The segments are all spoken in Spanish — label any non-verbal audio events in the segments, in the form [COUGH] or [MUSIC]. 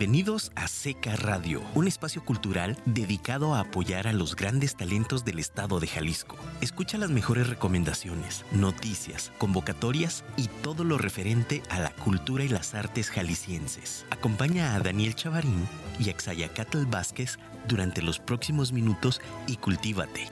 Bienvenidos a Seca Radio, un espacio cultural dedicado a apoyar a los grandes talentos del estado de Jalisco. Escucha las mejores recomendaciones, noticias, convocatorias y todo lo referente a la cultura y las artes jaliscienses. Acompaña a Daniel Chavarín y a Xayacatl Vázquez durante los próximos minutos y cultívate.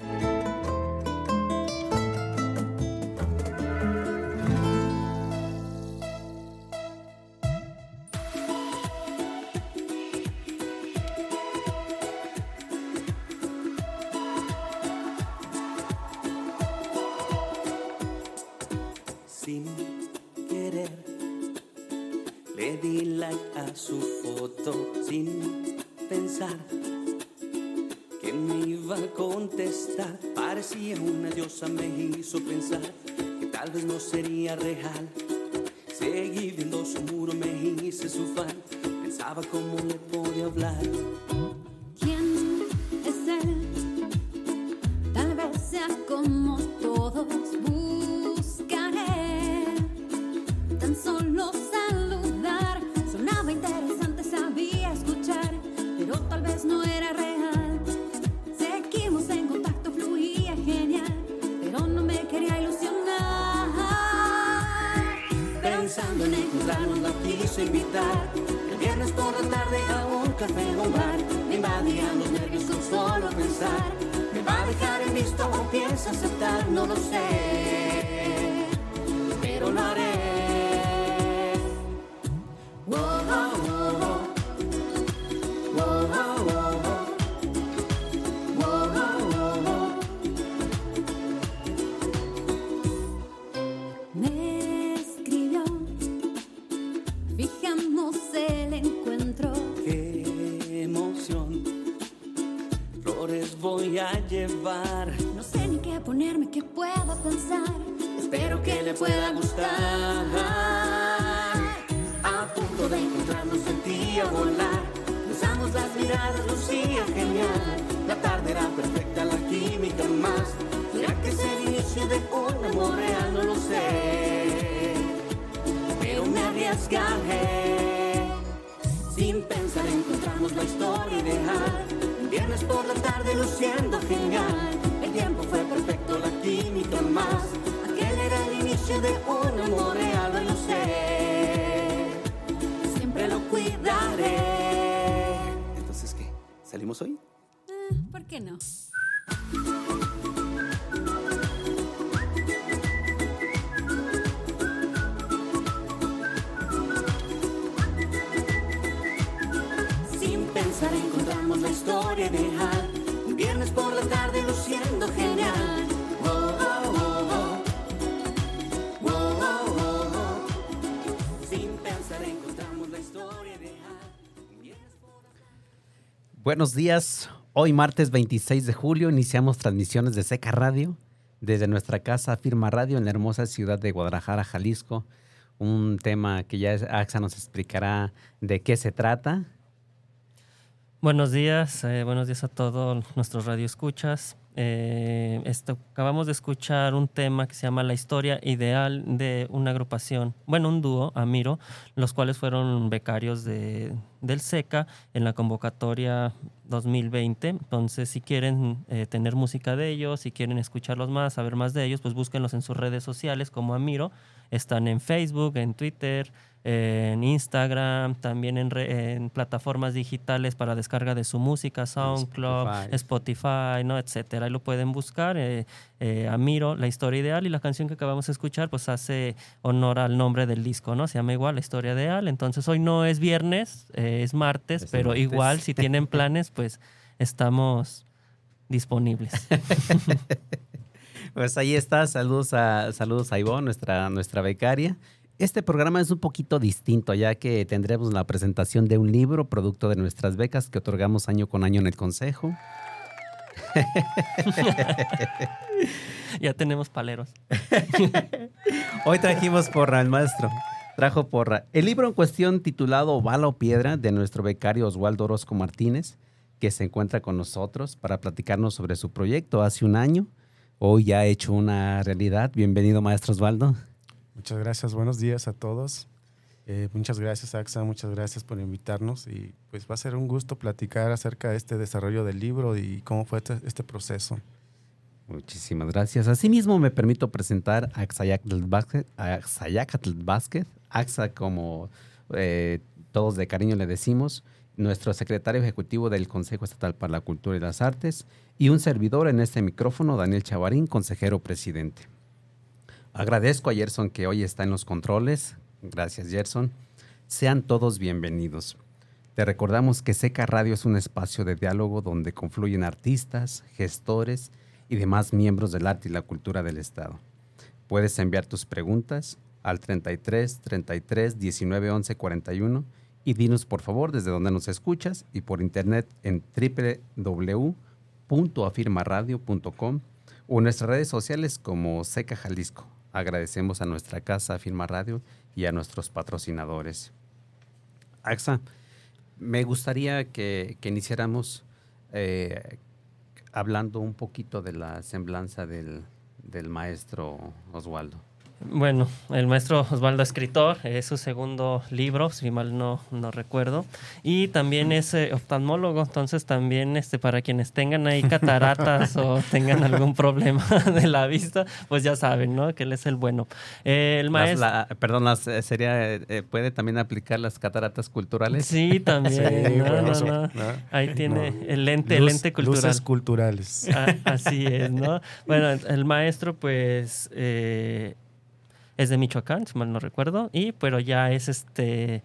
cosa me hizo pensar que tal vez no sería real. proponerme que pueda pensar. Espero que le pueda gustar. A punto de encontrarnos en ti volar. Cruzamos las miradas, lucía genial. La tarde era perfecta, la química más. ¿Será que es el inicio de un amor real? No lo sé. Pero me arriesgaré. Sin pensar encontramos la historia ideal. Viernes por la tarde luciendo genial de un amore al relucir. Buenos días. Hoy martes 26 de julio iniciamos transmisiones de Seca Radio desde nuestra casa Firma Radio en la hermosa ciudad de Guadalajara, Jalisco. Un tema que ya AXA nos explicará de qué se trata. Buenos días, eh, buenos días a todos nuestros radioescuchas. Eh, acabamos de escuchar un tema que se llama La historia ideal de una agrupación, bueno, un dúo, Amiro, los cuales fueron becarios de, del SECA en la convocatoria 2020. Entonces, si quieren eh, tener música de ellos, si quieren escucharlos más, saber más de ellos, pues búsquenlos en sus redes sociales como Amiro. Están en Facebook, en Twitter, en Instagram, también en, plataformas digitales para descarga de su música, SoundCloud, Spotify, ¿no? etcétera. Ahí lo pueden buscar. Eh, eh, Amiro, la historia ideal y la canción que acabamos de escuchar, pues hace honor al nombre del disco, ¿no? Se llama igual La historia ideal. Entonces hoy no es viernes, eh, es martes, pero igual si tienen [LAUGHS] planes, pues estamos disponibles. [LAUGHS] pues ahí está. Saludos a, saludos a Ivonne, nuestra, nuestra becaria. Este programa es un poquito distinto, ya que tendremos la presentación de un libro producto de nuestras becas que otorgamos año con año en el Consejo. [LAUGHS] ya tenemos paleros. [LAUGHS] Hoy trajimos porra, el maestro. Trajo porra. El libro en cuestión titulado Bala o Piedra de nuestro becario Oswaldo Orozco Martínez, que se encuentra con nosotros para platicarnos sobre su proyecto hace un año. Hoy ya ha hecho una realidad. Bienvenido, maestro Osvaldo. Muchas gracias, buenos días a todos. Eh, muchas gracias, AXA, muchas gracias por invitarnos y pues va a ser un gusto platicar acerca de este desarrollo del libro y cómo fue este, este proceso. Muchísimas gracias. Asimismo, me permito presentar a Axayacatl Vázquez, AXA como eh, todos de cariño le decimos, nuestro secretario ejecutivo del Consejo Estatal para la Cultura y las Artes y un servidor en este micrófono, Daniel Chavarín, consejero presidente. Agradezco a Gerson que hoy está en los controles. Gracias, Gerson. Sean todos bienvenidos. Te recordamos que Seca Radio es un espacio de diálogo donde confluyen artistas, gestores y demás miembros del arte y la cultura del Estado. Puedes enviar tus preguntas al 33 33 19 11 41 y dinos por favor desde dónde nos escuchas y por internet en www.afirmaradio.com o en nuestras redes sociales como Seca Jalisco. Agradecemos a nuestra casa Afirma Radio y a nuestros patrocinadores. AXA, me gustaría que, iniciáramos eh, hablando un poquito de la semblanza del maestro Oswaldo. Bueno, el maestro Osvaldo Escritor es su segundo libro, si mal no, no recuerdo. Y también es eh, oftalmólogo, entonces también este, para quienes tengan ahí cataratas o [LAUGHS] tengan algún problema [LAUGHS] de la vista, pues ya saben, ¿no? Que él es el bueno. Eh, el maestro... perdón, sería, eh, ¿puede también aplicar las cataratas culturales? Sí, también. Ahí tiene el lente, el lente cultural. Luces culturales. Ah, así es, ¿no? Bueno, el maestro pues es de Michoacán, si mal no recuerdo, y pero ya es este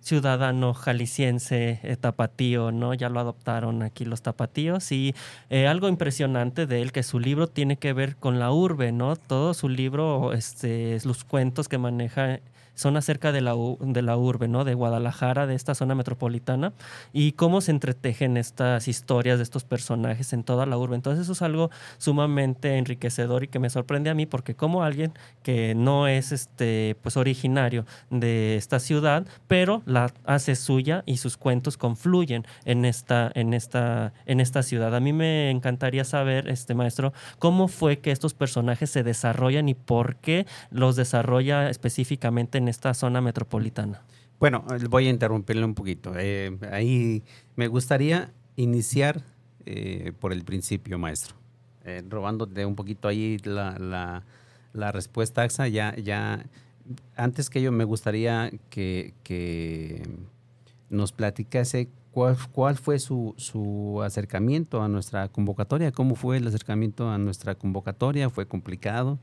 ciudadano jalisciense eh, tapatío, ¿no? Ya lo adoptaron aquí los tapatíos y eh, algo impresionante de él que su libro tiene que ver con la urbe, ¿no? Todo su libro, este, los cuentos que maneja son acerca de la, de la urbe, ¿no? De Guadalajara, de esta zona metropolitana, y cómo se entretejen estas historias de estos personajes en toda la urbe. Entonces eso es algo sumamente enriquecedor y que me sorprende a mí porque como alguien que no es este, pues originario de esta ciudad, pero la hace suya y sus cuentos confluyen en esta, en esta, en esta ciudad. A mí me encantaría saber, este maestro, cómo fue que estos personajes se desarrollan y por qué los desarrolla específicamente en esta zona metropolitana? Bueno, voy a interrumpirle un poquito. Eh, ahí me gustaría iniciar eh, por el principio, maestro. Eh, robándote un poquito ahí la, respuesta, AXA, ya, ya, antes que ello me gustaría que, nos platicase cuál, cuál fue su, su, acercamiento a nuestra convocatoria, cómo fue el acercamiento a nuestra convocatoria, fue complicado,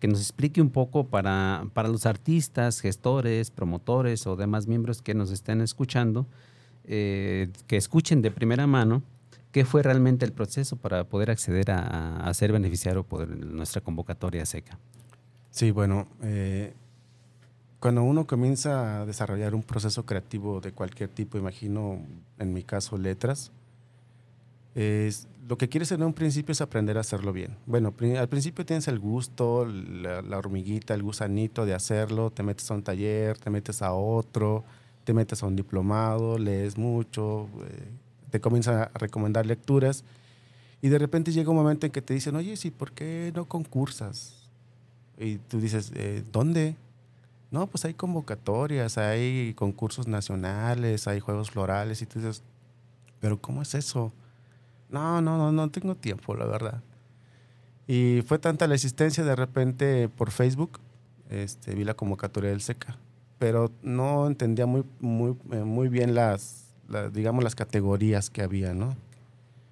que nos explique un poco para, para los artistas, gestores, promotores o demás miembros que nos estén escuchando, eh, que escuchen de primera mano qué fue realmente el proceso para poder acceder a, ser beneficiario por nuestra convocatoria seca. Sí, bueno, eh, cuando uno comienza a desarrollar un proceso creativo de cualquier tipo, imagino en mi caso letras, es, lo que quieres en un principio es aprender a hacerlo bien. Bueno, al principio tienes el gusto, la, hormiguita, el gusanito de hacerlo, te metes a un taller, te metes a otro, te metes a un diplomado, lees mucho, eh, te comienzan a recomendar lecturas y de repente llega un momento en que te dicen, oye, sí, ¿por qué no concursas? Y tú dices, eh, ¿dónde? No, pues hay convocatorias, hay concursos nacionales, hay juegos florales y tú dices, pero ¿cómo es eso? No, no, no, no tengo tiempo, la verdad. Y fue tanta la existencia de repente por Facebook, este, vi la convocatoria del SECA, pero no entendía muy, muy, eh, muy bien las, digamos, las categorías que había, ¿no?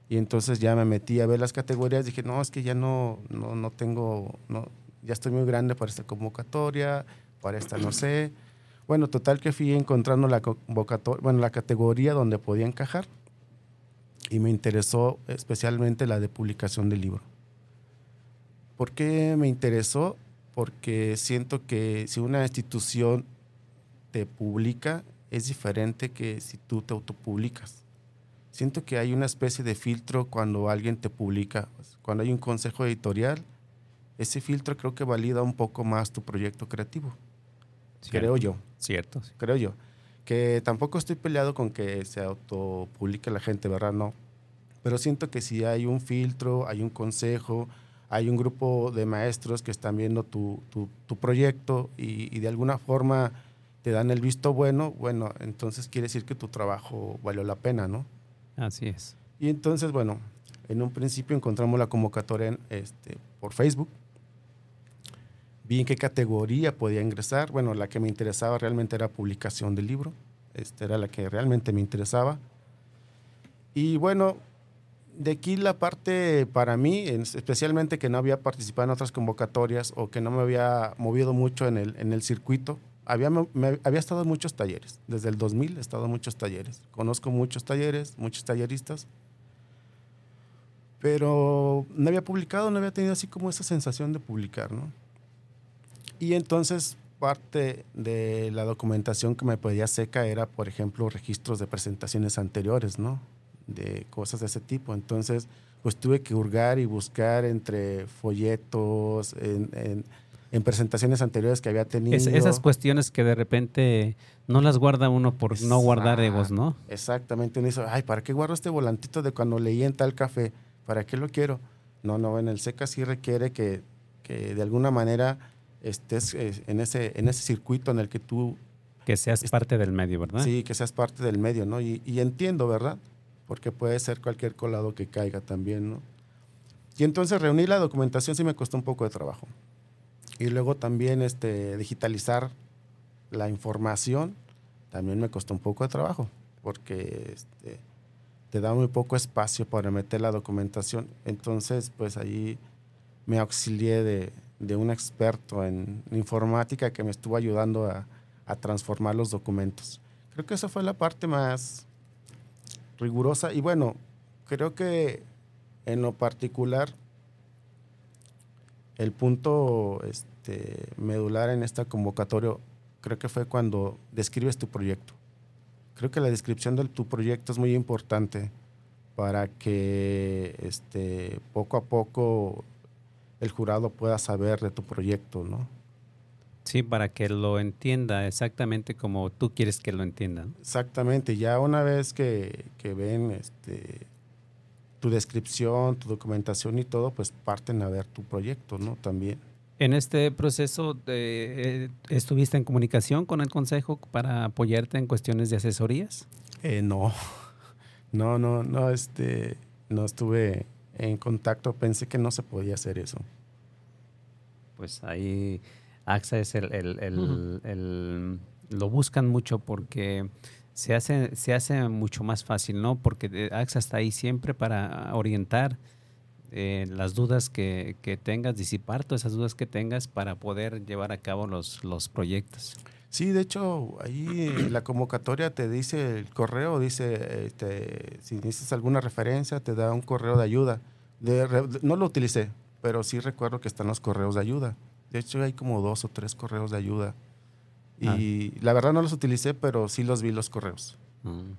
Y entonces ya me metí a ver las categorías, dije, no, es que ya no, no, no tengo, no, ya estoy muy grande para esta convocatoria, para esta no sé. Bueno, total que fui encontrando la convocatoria, bueno, la categoría donde podía encajar y me interesó especialmente la de publicación del libro. ¿Por qué me interesó? Porque siento que si una institución te publica es diferente que si tú te autopublicas. Siento que hay una especie de filtro cuando alguien te publica. Cuando hay un consejo editorial, ese filtro creo que valida un poco más tu proyecto creativo. Creo yo. Cierto. Creo yo que tampoco estoy peleado con que se autopublique la gente, ¿verdad? No. Pero siento que si hay un filtro, hay un consejo, hay un grupo de maestros que están viendo tu, tu, proyecto y, de alguna forma te dan el visto bueno, bueno, entonces quiere decir que tu trabajo valió la pena, ¿no? Así es. Y entonces, bueno, en un principio encontramos la convocatoria en, este, por Facebook. Vi en qué categoría podía ingresar. Bueno, la que me interesaba realmente era publicación del libro. Esta era la que realmente me interesaba. Y bueno, de aquí la parte para mí, especialmente que no había participado en otras convocatorias o que no me había movido mucho en el, en el circuito, había, había estado en muchos talleres. Desde el 2000 he estado en muchos talleres. Conozco muchos talleres, muchos talleristas. Pero no había publicado, no había tenido así como esa sensación de publicar, ¿no? Y entonces parte de la documentación que me pedía seca era, por ejemplo, registros de presentaciones anteriores, ¿no? De cosas de ese tipo. Entonces, pues tuve que hurgar y buscar entre folletos, en, en, presentaciones anteriores que había tenido. esas cuestiones que de repente no las guarda uno por no guardar egos, ¿no? Exactamente. Uno dice, ay, ¿para qué guardo este volantito de cuando leí en tal café? ¿Para qué lo quiero? No, no, en el SECA sí requiere que, que de alguna manera estés eh, en ese, en ese circuito en el que tú... Que seas parte del medio, ¿verdad? Sí, que seas parte del medio, ¿no? Y, entiendo, ¿verdad? Porque puede ser cualquier colado que caiga también, ¿no? Y entonces reunir la documentación sí me costó un poco de trabajo. Y luego también este, digitalizar la información también me costó un poco de trabajo, porque este, te da muy poco espacio para meter la documentación. Entonces, pues ahí me auxilié de, de un experto en informática que me estuvo ayudando a, transformar los documentos. Creo que esa fue la parte más rigurosa y bueno, creo que en lo particular el punto este, medular en esta convocatoria creo que fue cuando describes tu proyecto. Creo que la descripción de tu proyecto es muy importante para que este, poco a poco el jurado pueda saber de tu proyecto, ¿no? Sí, para que lo entienda exactamente como tú quieres que lo entiendan. Exactamente, ya una vez que, ven este, tu descripción, tu documentación y todo, pues parten a ver tu proyecto, ¿no? También. En este proceso, eh, ¿estuviste en comunicación con el Consejo para apoyarte en cuestiones de asesorías? Eh, no, [LAUGHS] no, no, no, este, no estuve en contacto, pensé que no se podía hacer eso. Pues ahí AXA es el, lo buscan mucho porque se hace, se hace mucho más fácil, ¿no? Porque AXA está ahí siempre para orientar eh, las dudas que, tengas, disipar todas esas dudas que tengas para poder llevar a cabo los, los proyectos. Sí, de hecho, ahí la convocatoria te dice el correo, dice, este, si necesitas alguna referencia, te da un correo de ayuda. no lo utilicé, pero sí recuerdo que están los correos de ayuda. De hecho, hay como dos o tres correos de ayuda. Y ah. la verdad no los utilicé, pero sí los vi los correos. Mm.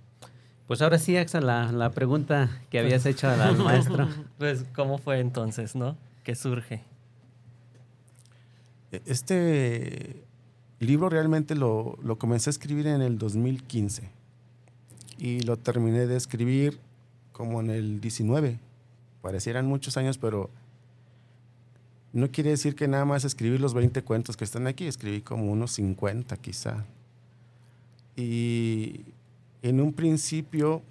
Pues ahora sí, Axa, la, la pregunta que habías hecho al [LAUGHS] maestro. Pues, ¿cómo fue entonces, no? ¿Qué surge? E, este libro realmente lo, lo, comencé a escribir en el 2015 y lo terminé de escribir como en el 19. Parecieran muchos años, pero no quiere decir que nada más escribir los 20 cuentos que están aquí, escribí como unos 50 quizá. Y en un principio,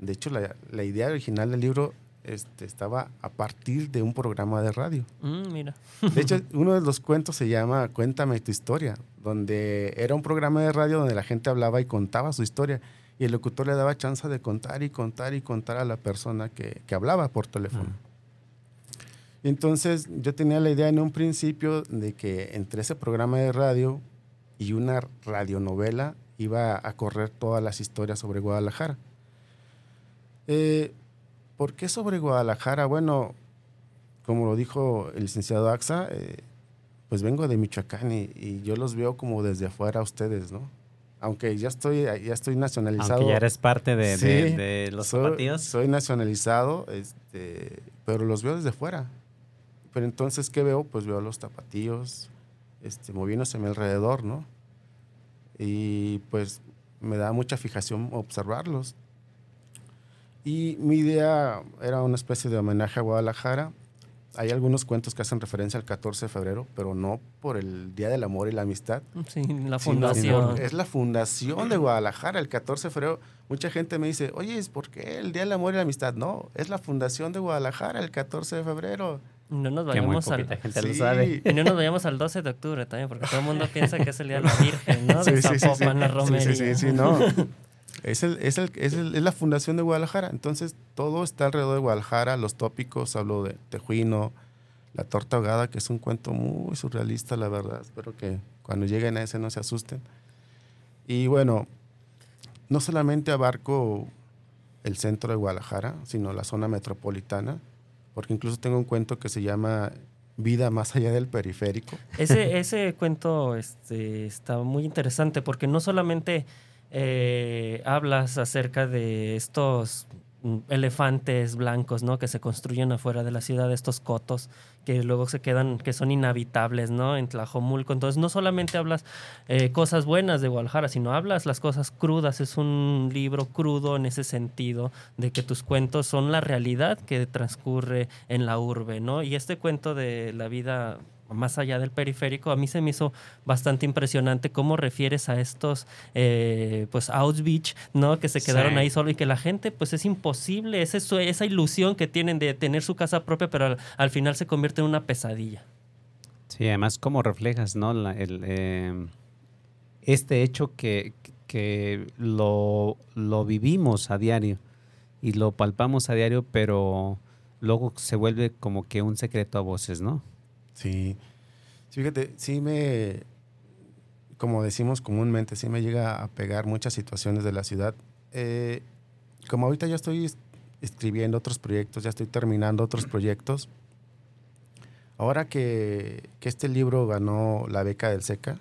de hecho la idea original del libro este, estaba a partir de un programa de radio. Mm, mira. De hecho, [LAUGHS] uno de los cuentos se llama Cuéntame tu historia, donde era un programa de radio donde la gente hablaba y contaba su historia. Y el locutor le daba chance de contar y contar y contar a la persona que, que hablaba por teléfono. Entonces, yo tenía la idea en un principio de que entre ese programa de radio y una radionovela iba a correr todas las historias sobre Guadalajara. Eh, ¿Por qué sobre Guadalajara? Bueno, como lo dijo el licenciado Axa, eh, pues vengo de Michoacán y, yo los veo como desde afuera a ustedes, ¿no? Aunque ya estoy, ya estoy nacionalizado. Aunque ya eres parte de, los soy, Soy nacionalizado, este, pero los veo desde fuera. Pero entonces, ¿qué veo? Pues veo los tapatíos este, moviéndose a mi alrededor, ¿no? Y pues me da mucha fijación observarlos. Y mi idea era una especie de homenaje a Guadalajara. hay algunos cuentos que hacen referencia al 14 de febrero, pero no por el Día del Amor y la Amistad. Sí, la sino fundación. es la fundación de Guadalajara, el 14 de febrero. Mucha gente me dice, oye, ¿es por qué el Día del Amor y la Amistad? No, es la fundación de Guadalajara, el 14 de febrero. No nos vayamos al... poquita gente lo Sí. sabe. Y no nos vayamos al 12 de octubre también, porque todo el mundo piensa que es el Día de la Virgen, ¿no? [LAUGHS] De Sí, sí, sí, Zapopan, sí. la Sí, romería. Sí, sí, sí, no. Es, el, es, el, es, la fundación de Guadalajara. Entonces, todo está alrededor de Guadalajara. Los tópicos, hablo de Tejuino, La Torta Ahogada, que es un cuento muy surrealista, la verdad. Espero que cuando lleguen a ese no se asusten. Y bueno, no solamente abarco el centro de Guadalajara, sino la zona metropolitana, porque incluso tengo un cuento que se llama Vida más allá del periférico. Ese, ese cuento este, está muy interesante porque no solamente eh, hablas acerca de estos mm, elefantes blancos, ¿no? Que se construyen afuera de la ciudad, estos cotos que luego se quedan, que son inhabitables, ¿no? En Tlajomulco. Entonces, no solamente hablas eh, cosas buenas de Guadalajara, sino hablas las cosas crudas. Es un libro crudo en ese sentido, de que tus cuentos son la realidad que transcurre en la urbe, ¿no? Y este cuento de la vida más allá del periférico, a mí se me hizo bastante impresionante cómo refieres a estos, eh, pues, Auschwitz, ¿no? Que se quedaron Sí. ahí solo y que la gente, pues, es imposible, esa ilusión que tienen de tener su casa propia, pero al, al final se convierte en una pesadilla. Sí, además, cómo reflejas, ¿no? La- el, eh, este hecho que, que lo, lo vivimos a diario y lo palpamos a diario, pero luego se vuelve como que un secreto a voces, ¿no? Sí. Fíjate, sí me, como decimos comúnmente, sí me llega a pegar muchas situaciones de la ciudad. Eh, como ahorita ya estoy es- escribiendo otros proyectos, ya estoy terminando otros proyectos. Ahora que, que este libro ganó la beca del SECA,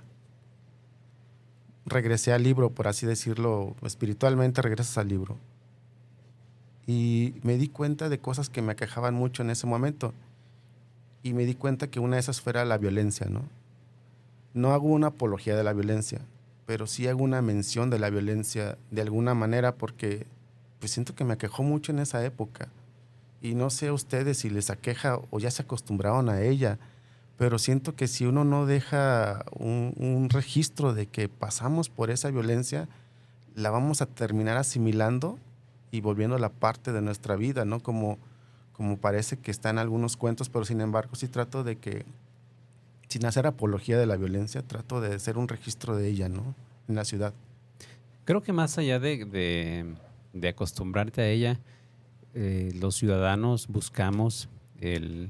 regresé al libro, por así decirlo, espiritualmente regresas al libro. Y me di cuenta de cosas que me aquejaban mucho en ese momento y me di cuenta que una de esas fuera la violencia, ¿no? No hago una apología de la violencia, pero sí hago una mención de la violencia de alguna manera porque pues siento que me aquejó mucho en esa época. Y no sé a ustedes si les aqueja o ya se acostumbraron a ella, pero siento que si uno no deja un, un registro de que pasamos por esa violencia, la vamos a terminar asimilando y volviendo la parte de nuestra vida, ¿no? Como, como parece que está en algunos cuentos, pero sin embargo sí trato de que, sin hacer apología de la violencia, trato de ser un registro de ella, ¿no? En la ciudad. Creo que más allá de, de- acostumbrarte a ella, eh, los ciudadanos buscamos el,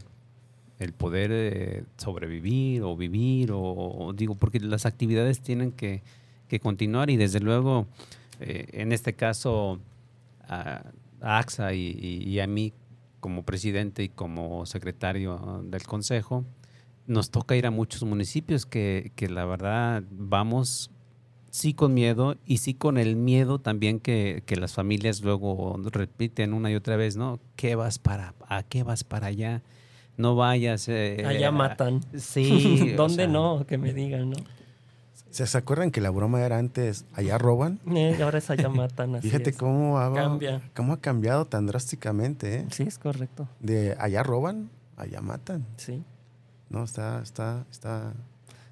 el poder eh, sobrevivir o vivir, o, digo, porque las actividades tienen que, que continuar y desde luego, eh, en este caso, a, AXA y a mí como presidente y como secretario del consejo, nos toca ir a muchos municipios que, que la verdad vamos sí con miedo y sí con el miedo también que, que las familias luego repiten una y otra vez, ¿no? ¿Qué vas para, a qué vas para allá? No vayas. eh, Allá matan. Sí. [LAUGHS] o ¿Dónde sea, no? Que me digan, ¿no? ¿Se, acuerdan que la broma era antes, allá roban? [LAUGHS] Eh, ahora es allá matan. Así Fíjate es. cómo ha, Cambia. cómo ha cambiado tan drásticamente, ¿eh? Sí, es correcto. De allá roban, allá matan. Sí. No, está, está, está.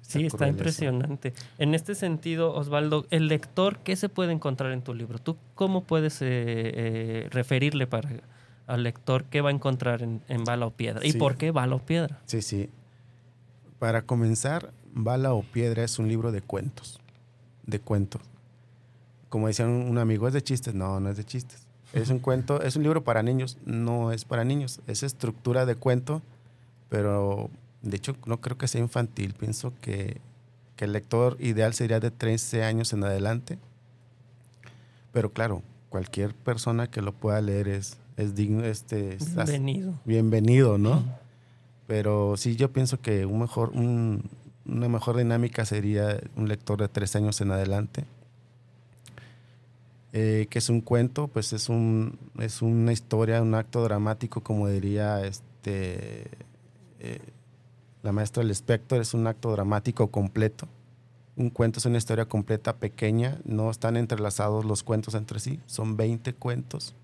Sí, está eso. impresionante. En este sentido, Osvaldo, el lector, ¿qué se puede encontrar en tu libro? ¿Tú cómo puedes eh, eh, referirle para, al lector qué va a encontrar en, en Bala o Piedra? ¿Y Sí. por qué Bala o Piedra? Sí, sí. Para comenzar, Bala o Piedra es un libro de cuentos. De cuentos. Como decía un, un amigo, ¿es de chistes? No, no es de chistes. Es un cuento, es un libro para niños. No es para niños. Es estructura de cuento, pero de hecho no creo que sea infantil. Pienso que, que el lector ideal sería de 13 años en adelante. Pero claro, cualquier persona que lo pueda leer es, es digno, este, es- Bienvenido. bienvenido, ¿no? Pero sí, yo pienso que un mejor, un- una mejor dinámica sería un lector de tres años en adelante. Eh, que es un cuento, pues es, un, es una historia, un acto dramático, como diría este, eh, la maestra del espectro, es un acto dramático completo. Un cuento es una historia completa, pequeña, no están entrelazados los cuentos entre sí, son 20 cuentos.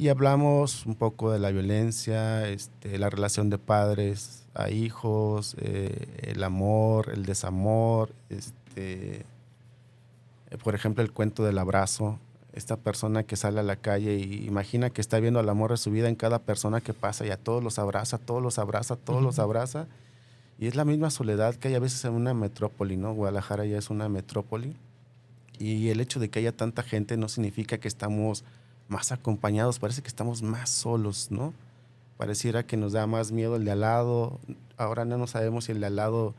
Y hablamos un poco de la violencia, este, la relación de padres a hijos, eh, el amor, el desamor, este, eh, por ejemplo, el cuento del abrazo. Esta persona que sale a la calle y imagina que está viendo el amor de su vida en cada persona que pasa y a todos los abraza, todos los abraza, todos los abraza. Y es la misma soledad que hay a veces en una metrópoli, ¿no? Guadalajara ya es una metrópoli. Y el hecho de que haya tanta gente no significa que estamos más acompañados, parece que estamos más solos, ¿no? Pareciera que nos da más miedo el de al lado. Ahora no sabemos si el de al lado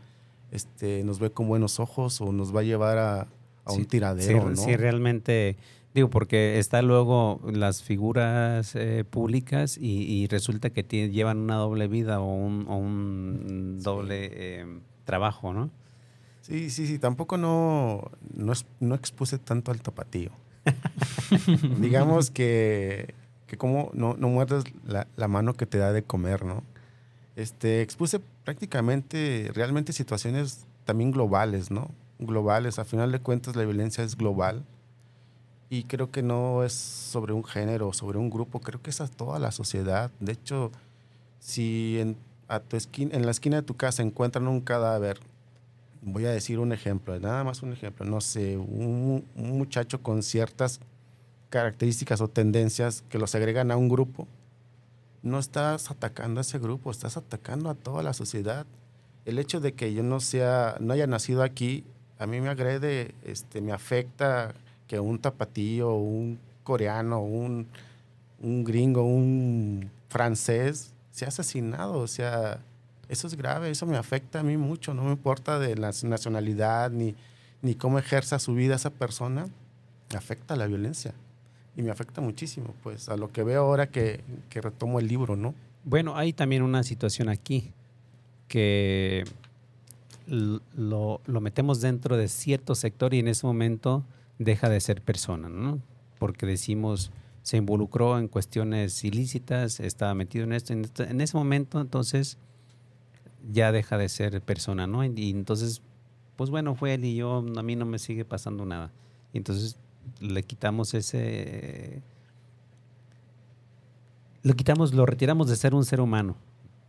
este, nos ve con buenos ojos o nos va a llevar a, a un tiradero, ¿no? Sí, realmente, digo, porque está luego las figuras eh, públicas y, resulta que llevan una doble vida o un, doble eh, trabajo, ¿no? Sí, sí, sí, tampoco no, no, expuse tanto al tapatío. [LAUGHS] Digamos que, que como no, no muerdes la, la, mano que te da de comer, ¿no? Este, expuse prácticamente, realmente situaciones también globales, ¿no? globales. A final de cuentas, la violencia es global. Y creo que no es sobre un género, sobre un grupo, creo que es a toda la sociedad. De hecho, si en, a tu esquina, en la esquina de tu casa encuentran un cadáver, voy a decir un ejemplo, nada más un ejemplo, no sé, un, muchacho con ciertas características o tendencias que los agregan a un grupo, no estás atacando a ese grupo, estás atacando a toda la sociedad. El hecho de que yo no sea, no haya nacido aquí, a mí me agrede, este, me afecta que un tapatío, un coreano, un, un gringo, un francés sea asesinado. O sea, eso es grave, eso me afecta a mí mucho. No me importa de la nacionalidad ni, ni cómo ejerza su vida esa persona. Me afecta la violencia. Y me afecta muchísimo, pues, a lo que veo ahora que, que retomo el libro, ¿no? Bueno, hay también una situación aquí que lo, lo, metemos dentro de cierto sector y en ese momento deja de ser persona, ¿no? Porque decimos, se involucró en cuestiones ilícitas, estaba metido en esto, en, ese momento entonces ya deja de ser persona, ¿no? Y, entonces, pues bueno, fue él y yo, a mí no me sigue pasando nada. Y entonces le quitamos ese... Lo quitamos, lo retiramos de ser un ser humano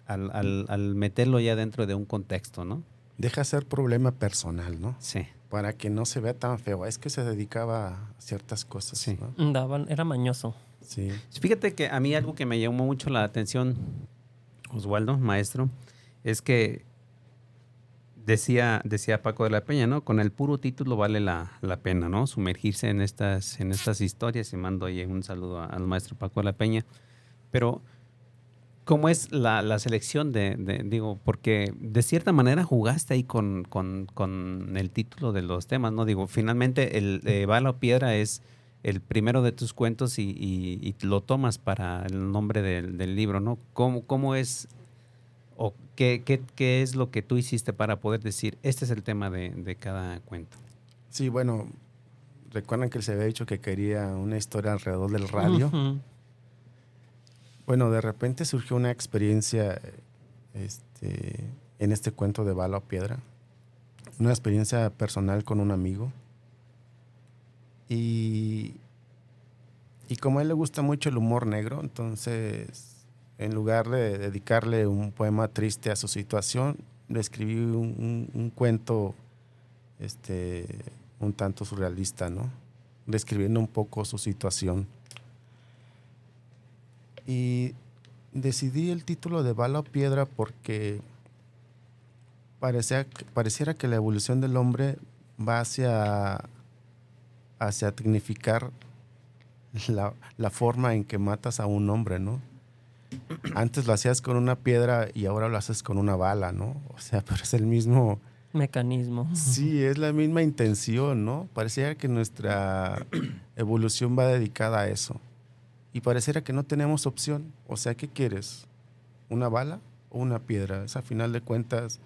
al, al, al meterlo ya dentro de un contexto, ¿no? deja ser problema personal, ¿no? Sí. Para que no se vea tan feo. Es que se dedicaba a ciertas cosas. Sí. Daban, era mañoso. Sí. Fíjate que a mí algo que me llamó mucho la atención, Oswaldo, maestro, es que decía, decía Paco de la Peña, ¿no? Con el puro título vale la, la pena, ¿no? Sumergirse en estas, en estas historias. Y mando ahí un saludo al maestro Paco de la Peña. Pero ¿Cómo es la, la selección de, digo, porque de cierta manera jugaste ahí con, con, con, el título de los temas, ¿no? Digo, finalmente el eh, Piedra es el primero de tus cuentos y, y, lo tomas para el nombre del, del libro, ¿no? ¿Cómo, ¿Cómo, es qué, qué, qué, es lo que tú hiciste para poder decir, este es el tema de, de cada cuento? Sí, bueno, recuerdan que se había dicho que quería una historia alrededor del radio. Bueno, de repente surgió una experiencia este, en este cuento de bala o piedra. Una experiencia personal con un amigo. Y, y como a él le gusta mucho el humor negro, entonces en lugar de dedicarle un poema triste a su situación, le escribí un, cuento este, un tanto surrealista, ¿no? Describiendo un poco su situación. Y decidí el título de Bala o Piedra porque parecía, pareciera que la evolución del hombre va hacia, hacia dignificar la, la, forma en que matas a un hombre, ¿no? Antes lo hacías con una piedra y ahora lo haces con una bala, ¿no? O sea, [LAUGHS] pero es el mismo... Mecanismo. Sí, es la misma intención, ¿no? Parecía que nuestra [CLEARS THROAT] evolución va dedicada a eso y pareciera que no tenemos opción. O sea, ¿qué quieres? ¿Una bala o una piedra? Es a final de cuentas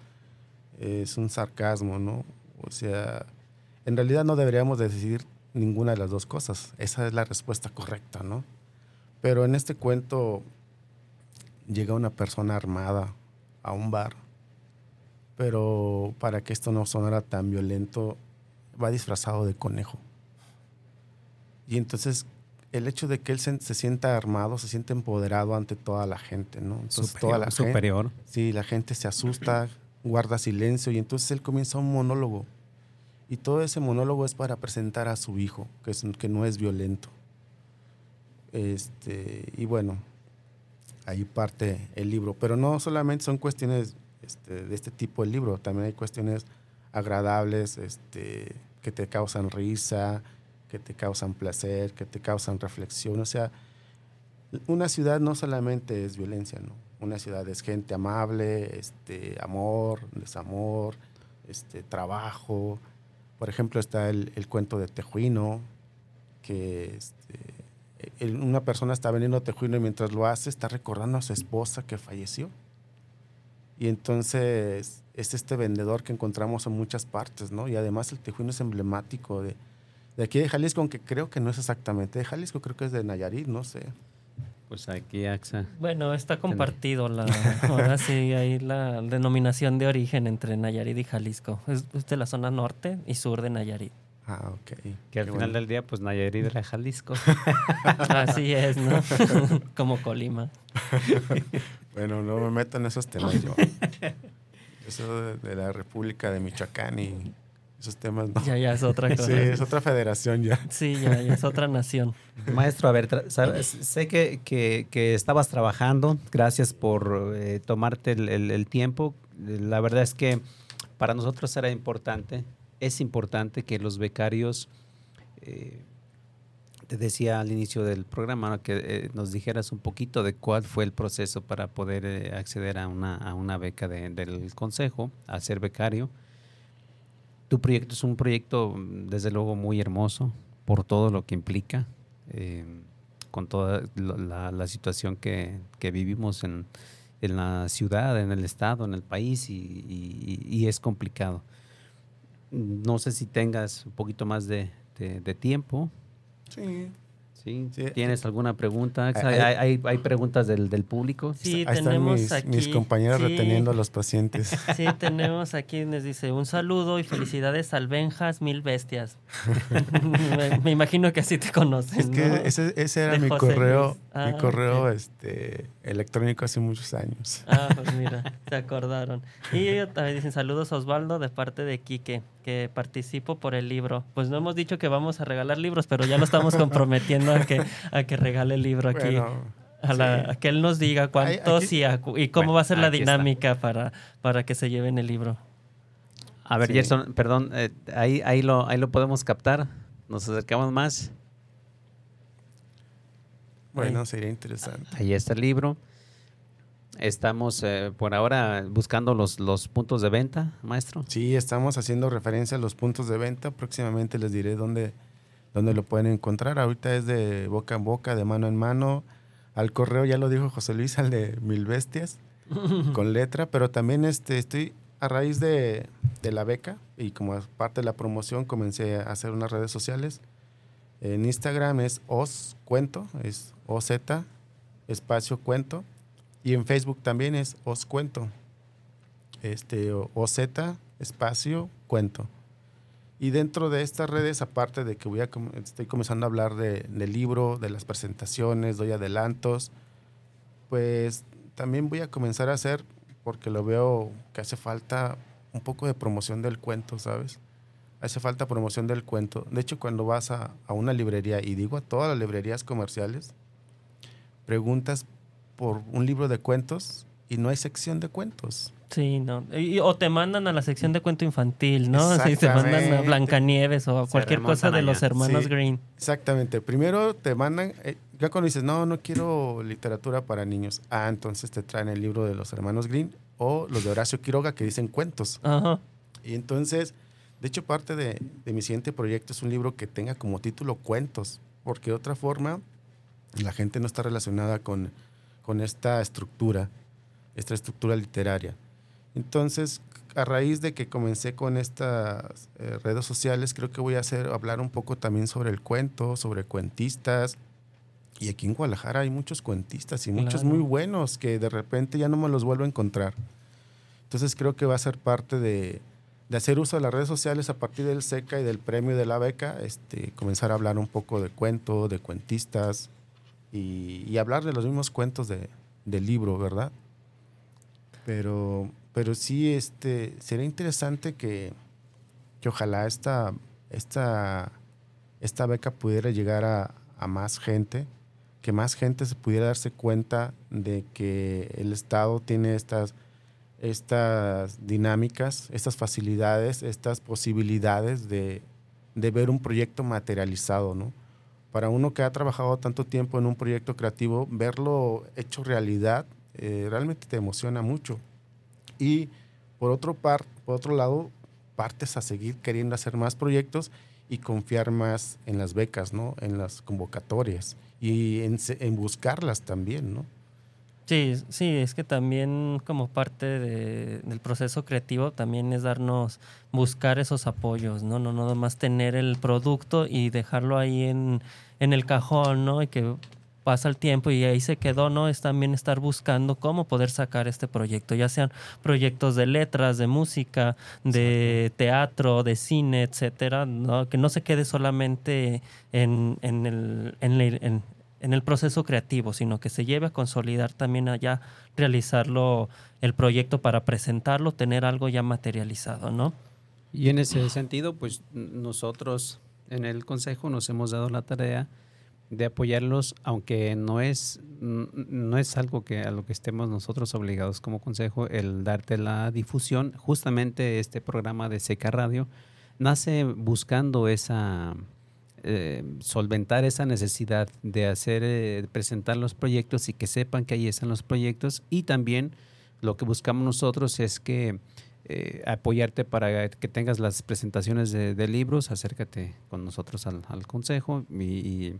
es un sarcasmo, ¿no? O sea, en realidad no deberíamos decidir ninguna de las dos cosas. Esa es la respuesta correcta, ¿no? Pero en este cuento llega una persona armada a un bar, pero para que esto no sonara tan violento, va disfrazado de conejo. Y entonces el hecho de que él se, se sienta armado, se siente empoderado ante toda la gente, ¿no? Entonces toda la gente, sí, la gente se asusta, [CLEARS THROAT] guarda silencio y entonces él comienza un monólogo. Y todo ese monólogo es para presentar a su hijo, que, es, que no es violento. Este, y bueno, ahí parte el libro. Pero no solamente son cuestiones este, de este tipo de libro, también hay cuestiones agradables este, que te causan risa, que te causan placer, que te causan reflexión. O sea, una ciudad no solamente es violencia, ¿no? Una ciudad es gente amable, este, amor, desamor, este, trabajo. Por ejemplo, está el, el cuento de Tejuino, que este, una persona está vendiendo tejuino y mientras lo hace está recordando a su esposa que falleció. Y entonces es este vendedor que encontramos en muchas partes, ¿no? Y además el tejuino es emblemático de, de aquí de Jalisco, aunque creo que no es exactamente de Jalisco, creo que es de Nayarit, no sé. Pues aquí, AXA. Bueno, está compartido la, ahora sí, ahí la denominación de origen entre Nayarit y Jalisco. Es, es de la zona norte y sur de Nayarit. Ah, ok. Que al Qué final bueno. del día, pues Nayarit era Jalisco. [LAUGHS] Así es, ¿no? [LAUGHS] Como Colima. [LAUGHS] Bueno, no me meto en esos temas yo. Eso de, la República de Michoacán y esos temas, no. Ya, ya es otra cosa. Sí, es otra federación ya. Sí, ya, ya es otra nación. Maestro, a ver, sabes, sé que, que- que estabas trabajando. Gracias por eh, tomarte el, el- el tiempo. La verdad es que para nosotros era importante, es importante que los becarios, eh, te decía al inicio del programa, que eh, nos dijeras un poquito de cuál fue el proceso para poder eh, acceder a una, a una beca de- del consejo, a ser becario. Tu proyecto es un proyecto, desde luego, muy hermoso por todo lo que implica, eh, con toda la situación que, que vivimos en, en la ciudad, en el estado, en el país, y, y- y es complicado. No sé si tengas un poquito más de, de- de tiempo. Sí. ¿sí? Sí. ¿Tienes alguna pregunta? Hay- ¿Hay, hay- hay preguntas del, del público? Sí, Ahí están tenemos mis, aquí. mis compañeros sí, reteniendo a los pacientes. [LAUGHS] Sí, tenemos aquí, nos dice un saludo y felicidades al Benjas Mil Bestias. [LAUGHS] me, me imagino que así te conocen. Es que ¿no? ese, ese era De mi José correo. Ah, mi correo este, electrónico hace muchos años. Ah, pues mira, se acordaron. Y ellos también dicen saludos Osvaldo de parte de Quique, que participo por el libro. Pues no hemos dicho que vamos a regalar libros, pero ya lo estamos comprometiendo a que, a que regale el libro aquí. Bueno, a, la- sí. a que él nos diga cuántos aquí- y, a cómo Bueno, va a ser la está. dinámica para, para que se lleven el libro. A ver, Sí. Gerson, perdón, eh, ahí, ahí, lo, ahí lo podemos captar. Nos acercamos más. Bueno, sería interesante. Ahí está el libro. Estamos eh, por ahora buscando los, los puntos de venta, maestro. Sí, estamos haciendo referencia a los puntos de venta. Próximamente les diré dónde, dónde lo pueden encontrar. Ahorita es de boca en boca, de mano en mano. Al correo, ya lo dijo José Luis, [LAUGHS] al de Mil Bestias, [LAUGHS] con letra. Pero también este, estoy a raíz de, de la beca y como parte de la promoción comencé a hacer unas redes sociales. En Instagram es os cuento, es OZ, espacio cuento. Y en Facebook también es os cuento este, OZ, espacio, cuento. Y dentro de estas redes, aparte de que voy a, estoy comenzando a hablar de- del libro, de las presentaciones, doy adelantos, pues también voy a comenzar a hacer, porque lo veo que hace falta un poco de promoción del cuento, ¿sabes? Hace falta promoción del cuento. De hecho, cuando vas a, a una librería, y digo a todas las librerías comerciales, preguntas por un libro de cuentos y no hay sección de cuentos. Sí, no. Y- o te mandan a la sección de cuento infantil, ¿no? Si te mandan a. Blancanieves o a cualquier cosa de los hermanos Sí. Green. Exactamente. Primero te mandan, eh, ya cuando dices, no, no quiero literatura para niños. Ah, entonces te traen el libro de los hermanos Green o los de Horacio Quiroga que dicen cuentos. Ajá. Y entonces, de hecho, parte de, de mi siguiente proyecto es un libro que tenga como título cuentos, porque de otra forma la gente no está relacionada con, con esta estructura, esta estructura literaria. Entonces, a raíz de que comencé con estas eh, redes sociales, creo que voy a hacer hablar un poco también sobre el cuento, sobre cuentistas. Y aquí en Guadalajara hay muchos cuentistas y muchos muy buenos que de repente ya no me los vuelvo a encontrar. Entonces creo que va a ser parte de, de hacer uso de las redes sociales a partir del SECA y del premio de la beca, este, comenzar a hablar un poco de cuento, de cuentistas y, hablar de los mismos cuentos de, del libro, ¿verdad? Pero, pero sí, este, sería interesante que, que ojalá esta, esta, esta beca pudiera llegar a, a más gente, que más gente se pudiera darse cuenta de que el Estado tiene estas estas dinámicas, estas facilidades, estas posibilidades de, ver un proyecto materializado, ¿no? Para uno que ha trabajado tanto tiempo en un proyecto creativo, verlo hecho realidad eh, realmente te emociona mucho. Y por otro, par, por otro lado, partes a seguir queriendo hacer más proyectos y confiar más en las becas, ¿no? En las convocatorias y en, en buscarlas también, ¿no? Sí, sí, es que también como parte del proceso creativo también es darnos, buscar esos apoyos, ¿no? No, no más tener el producto y dejarlo ahí en, en el cajón, ¿no? Y que pasa el tiempo y ahí se quedó, ¿no? Es también estar buscando cómo poder sacar este proyecto, ya sean proyectos de letras, de música, de teatro, de cine, etcétera, ¿no? Que no se quede solamente en, en, el, en, en el proceso creativo, sino que se lleve a consolidar también allá, realizarlo, el proyecto para presentarlo, tener algo ya materializado, ¿no? Y en ese sentido, pues nosotros en el Consejo nos hemos dado la tarea de apoyarlos, aunque no es, no es algo que a lo que estemos nosotros obligados como Consejo, el darte la difusión. Justamente este programa de Seca Radio nace buscando esa eh, solventar esa necesidad de hacer, eh, presentar los proyectos y que sepan que ahí están los proyectos. Y también lo que buscamos nosotros es que eh, apoyarte para que tengas las presentaciones de, libros, acércate con nosotros al, consejo y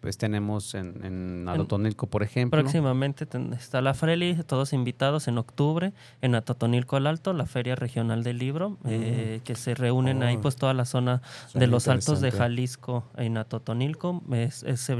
pues tenemos en, en Atotonilco, por ejemplo. Próximamente está la Freli, todos invitados en octubre en Atotonilco al Alto, la Feria Regional del Libro, eh, que se reúnen ahí oh. pues toda la zona de los Altos de Jalisco en Atotonilco. Es, es,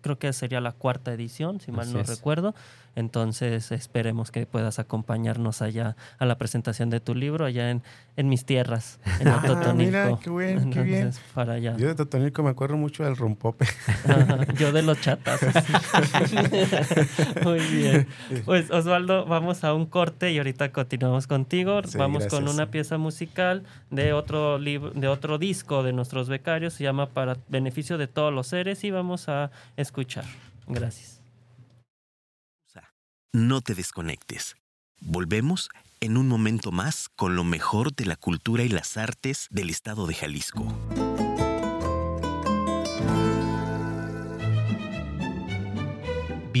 creo que sería la cuarta edición, si mal no recuerdo. Entonces esperemos que puedas acompañarnos allá a la presentación de tu libro, allá en, en mis tierras, en [LAUGHS] ah, Mira, qué bien, qué bien. Para allá. Yo de Totonilco me acuerdo mucho del rompope. [LAUGHS] yo de los chatas. [LAUGHS] Muy bien. Pues Osvaldo, vamos a un corte y ahorita continuamos contigo. vamos con una pieza musical de otro libro, de otro disco de nuestros becarios, se llama Para beneficio de todos los seres y vamos a escuchar. Gracias. No te desconectes. Volvemos en un momento más con lo mejor de la cultura y las artes del estado de Jalisco.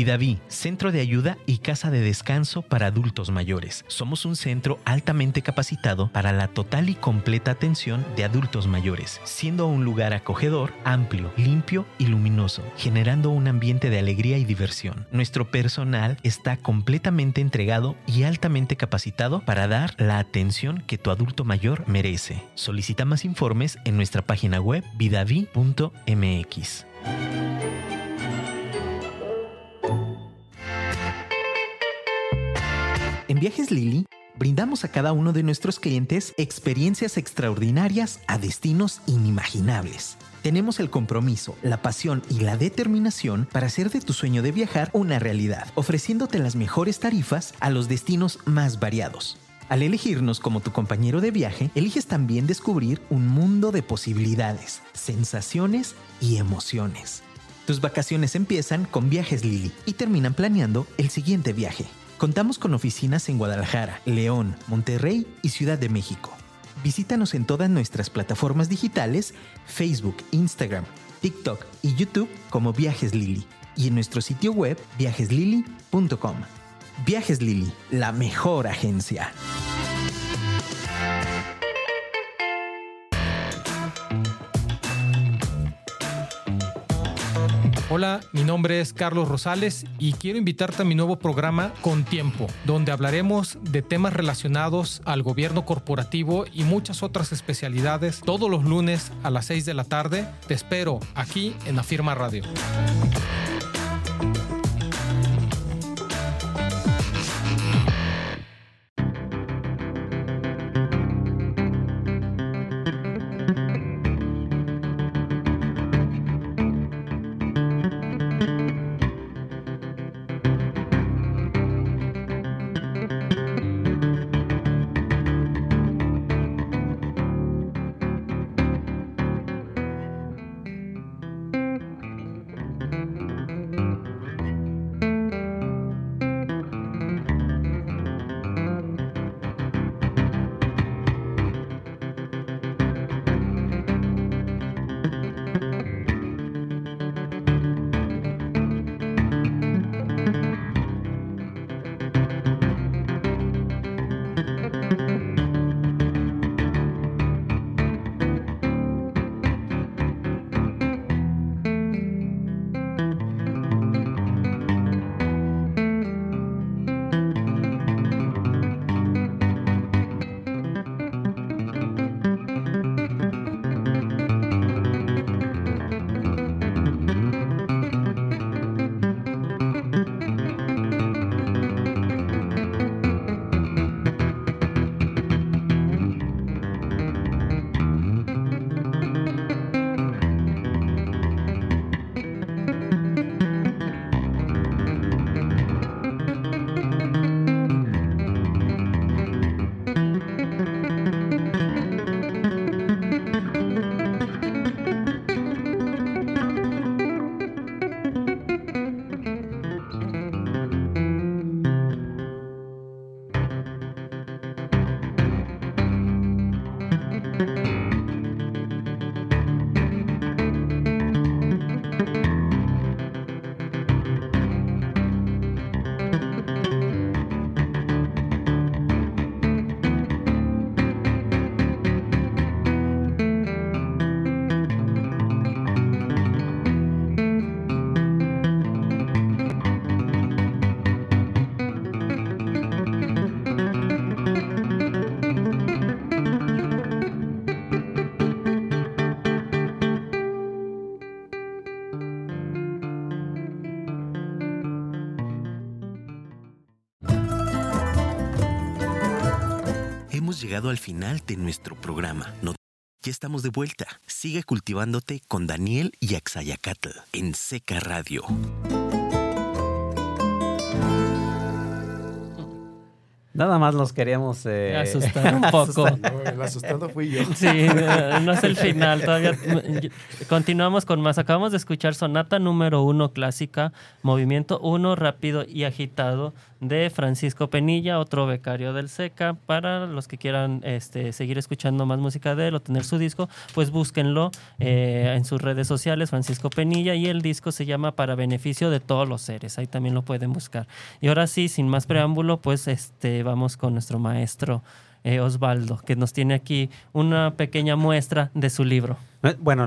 Vidaví, centro de ayuda y casa de descanso para adultos mayores. Somos un centro altamente capacitado para la total y completa atención de adultos mayores, siendo un lugar acogedor, amplio, limpio y luminoso, generando un ambiente de alegría y diversión. Nuestro personal está completamente entregado y altamente capacitado para dar la atención que tu adulto mayor merece. Solicita más informes en nuestra página web vidavi.mx. Viajes Lili, brindamos a cada uno de nuestros clientes experiencias extraordinarias a destinos inimaginables. Tenemos el compromiso, la pasión y la determinación para hacer de tu sueño de viajar una realidad, ofreciéndote las mejores tarifas a los destinos más variados. Al elegirnos como tu compañero de viaje, eliges también descubrir un mundo de posibilidades, sensaciones y emociones. Tus vacaciones empiezan con Viajes Lili y terminan planeando el siguiente viaje. Contamos con oficinas en Guadalajara, León, Monterrey y Ciudad de México. Visítanos en todas nuestras plataformas digitales, Facebook, Instagram, TikTok y YouTube como Viajes Lili y en nuestro sitio web viajeslili.com. Viajes Lili, la mejor agencia. Hola, mi nombre es Carlos Rosales y quiero invitarte a mi nuevo programa Con Tiempo, donde hablaremos de temas relacionados al gobierno corporativo y muchas otras especialidades todos los lunes a las 6 de la tarde. Te espero aquí en Afirma Radio. Llegado al final de nuestro programa. No ya estamos de vuelta. Sigue cultivándote con Daniel y Axayacatl en Seca Radio. Nada más los queríamos eh, [LAUGHS] asustar un poco. el asustado fui yo. Sí, no es el final. Todavía continuamos con más. Acabamos de escuchar sonata número uno clásica, movimiento uno rápido y agitado de Francisco Penilla, otro becario del SECA. Para los que quieran este, seguir escuchando más música de él o tener su disco, pues búsquenlo eh, en sus redes sociales, Francisco Penilla, y el disco se llama Para Beneficio de Todos los Seres. Ahí también lo pueden buscar. Y ahora sí, sin más preámbulo, pues este vamos con nuestro maestro eh, Osvaldo, que nos tiene aquí una pequeña muestra de su libro. Eh, bueno,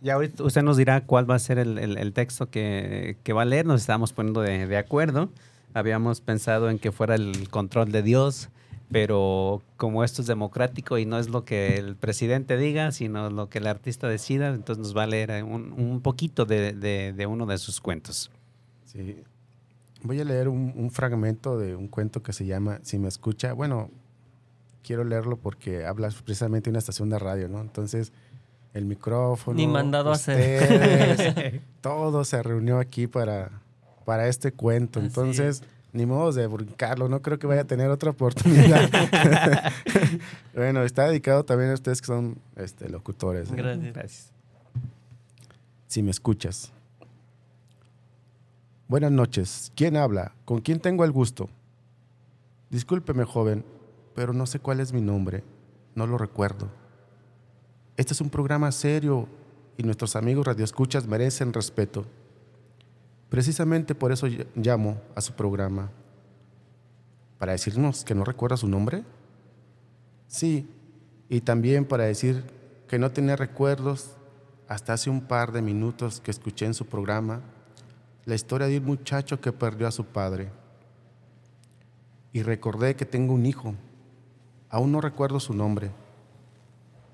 ya ahorita usted nos dirá cuál va a ser el, texto que, va a leer. Nos estábamos poniendo de, acuerdo. Habíamos pensado en que fuera el control de Dios, pero como esto es democrático y no es lo que el presidente diga, sino lo que el artista decida, entonces nos va a leer un, poquito de, de, uno de sus cuentos. Sí, Voy a leer un, fragmento de un cuento que se llama Si me escucha. Bueno, quiero leerlo porque habla precisamente de una estación de radio, ¿no? Entonces, el micrófono. Ni mandado a hacer. [LAUGHS] todo se reunió aquí para, para este cuento. Entonces, ni modo de brincarlo. No creo que vaya a tener otra oportunidad. [LAUGHS] [LAUGHS] bueno, está dedicado también a ustedes que son este, locutores. Gracias. Si me escuchas. Buenas noches. ¿Quién habla? ¿Con quién tengo el gusto? Discúlpeme, joven, pero no sé cuál es mi nombre. No lo recuerdo. Este es un programa serio y nuestros amigos radioescuchas merecen respeto. Precisamente por eso llamo a su programa. ¿Para decirnos que no recuerda su nombre? Sí, y también para decir que no tenía recuerdos hasta hace un par de minutos que escuché en su programa la historia de un muchacho que perdió a su padre. Y recordé que tengo un hijo. Aún no recuerdo su nombre.